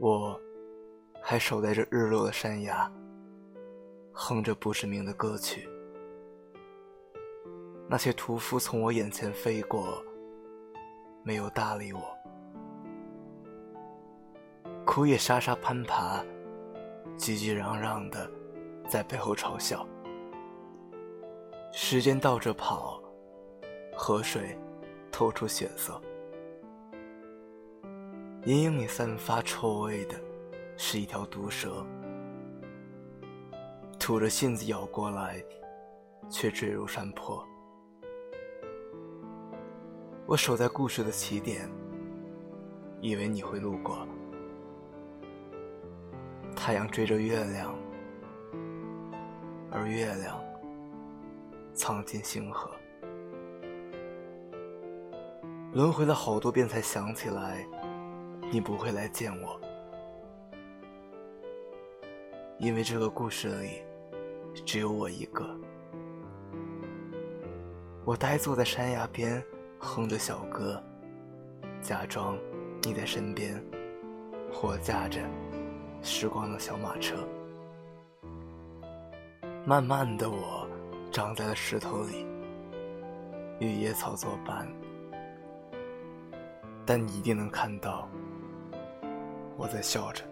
我还守在这日落的山崖，哼着不知名的歌曲。那些屠夫从我眼前飞过，没有搭理我。枯叶沙沙攀爬，叽叽嚷嚷的在背后嘲笑。时间倒着跑，河水透出血色。阴影里散发臭味的，是一条毒蛇，吐着信子咬过来，却坠入山坡。我守在故事的起点，以为你会路过。太阳追着月亮，而月亮藏进星河。轮回了好多遍，才想起来。你不会来见我，因为这个故事里只有我一个。我呆坐在山崖边，哼着小歌，假装你在身边，或驾着时光的小马车。慢慢的，我长在了石头里，与野草作伴，但你一定能看到。我在笑着。